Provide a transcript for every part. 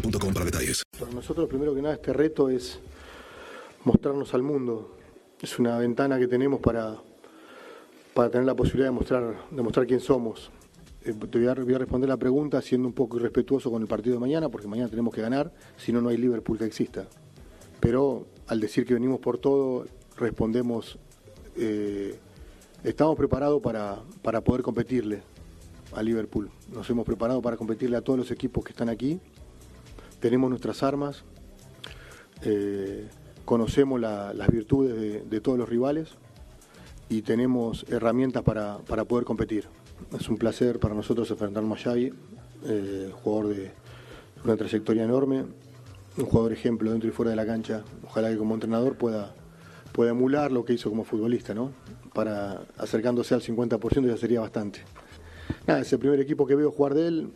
para detalles. Para nosotros, primero que nada, este reto es mostrarnos al mundo. Es una ventana que tenemos para, para tener la posibilidad de mostrar, de quién somos. Eh, te voy a, voy a responder la pregunta siendo un poco irrespetuoso con el partido de mañana, porque mañana tenemos que ganar, si no, no hay Liverpool que exista. Pero al decir que venimos por todo, respondemos, eh, estamos preparados para, para poder competirle a Liverpool. Nos hemos preparado para competirle a todos los equipos que están aquí. Tenemos nuestras armas, eh, conocemos la- las virtudes de, todos los rivales y tenemos herramientas para, para poder competir. Es un placer para nosotros enfrentarnos a Xavi, eh, jugador de una trayectoria enorme, un jugador ejemplo dentro y fuera de la cancha. Ojalá que como entrenador pueda, pueda emular lo que hizo como futbolista, ¿no? Para acercándose al 50% ya sería bastante. Es el primer equipo que veo jugar de él,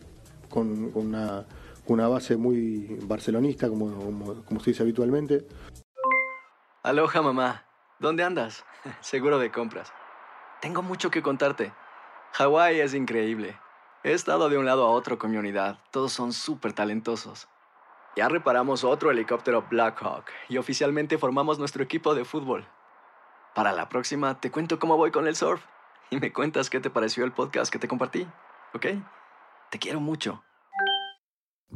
con, una, una base muy barcelonista, como, como, se dice habitualmente. Aloha mamá, ¿dónde andas? Seguro de compras. Tengo mucho que contarte. Hawái es increíble. He estado de un lado a otro con mi unidad. Todos son súper talentosos. Ya reparamos otro helicóptero Blackhawk y oficialmente formamos nuestro equipo de fútbol. Para la próxima te cuento cómo voy con el surf y me cuentas qué te pareció el podcast que te compartí, ¿ok? Te quiero mucho.